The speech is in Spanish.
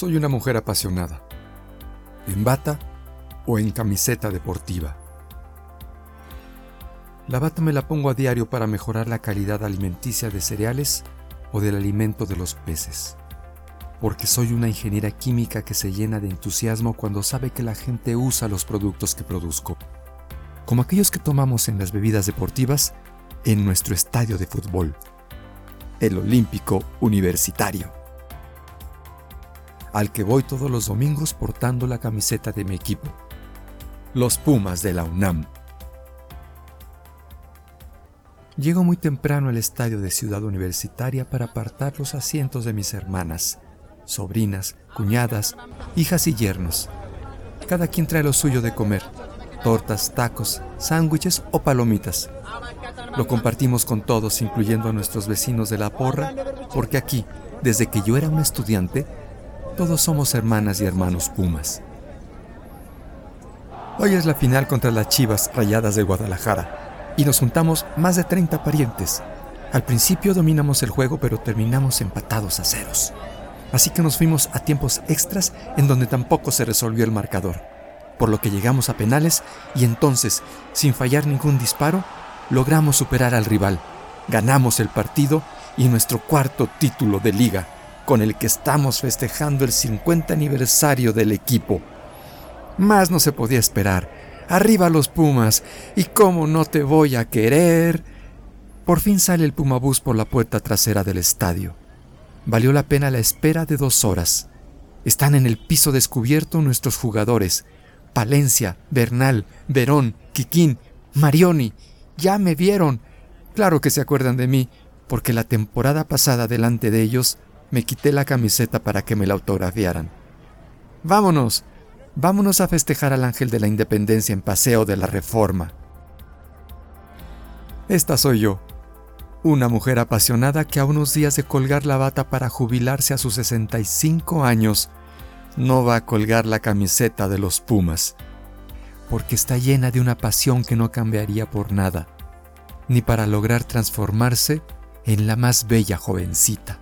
Soy una mujer apasionada, en bata o en camiseta deportiva. La bata me la pongo a diario para mejorar la calidad alimenticia de cereales o del alimento de los peces. Porque soy una ingeniera química que se llena de entusiasmo cuando sabe que la gente usa los productos que produzco, como aquellos que tomamos en las bebidas deportivas en nuestro estadio de fútbol, el Olímpico Universitario, al que voy todos los domingos portando la camiseta de mi equipo, los Pumas de la UNAM. Llego muy temprano al estadio de Ciudad Universitaria para apartar los asientos de mis hermanas, sobrinas, cuñadas, hijas y yernos. Cada quien trae lo suyo de comer, tortas, tacos, sándwiches o palomitas. Lo compartimos con todos, incluyendo a nuestros vecinos de la porra, porque aquí, desde que yo era un estudiante, todos somos hermanas y hermanos Pumas. Hoy es la final contra las Chivas Rayadas de Guadalajara y nos juntamos más de 30 parientes. Al principio dominamos el juego, pero terminamos empatados a ceros. Así que nos fuimos a tiempos extras en donde tampoco se resolvió el marcador, por lo que llegamos a penales y entonces, sin fallar ningún disparo, logramos superar al rival. Ganamos el partido y nuestro cuarto título de liga, con el que estamos festejando el 50 aniversario del equipo. Más no se podía esperar Arriba los Pumas. ¿Y cómo no te voy a querer? Por fin sale el Pumabús por la puerta trasera del estadio. Valió la pena la espera de dos horas. Están en el piso descubierto nuestros jugadores. Palencia, Bernal, Verón, Quiquín, Marioni. Ya me vieron. Claro que se acuerdan de mí, porque la temporada pasada delante de ellos me quité la camiseta para que me la autografiaran. Vámonos, Vámonos a festejar al ángel de la independencia en Paseo de la Reforma. Esta soy yo, una mujer apasionada que a unos días de colgar la bata para jubilarse a sus 65 años, no va a colgar la camiseta de los Pumas, porque está llena de una pasión que no cambiaría por nada, ni para lograr transformarse en la más bella jovencita.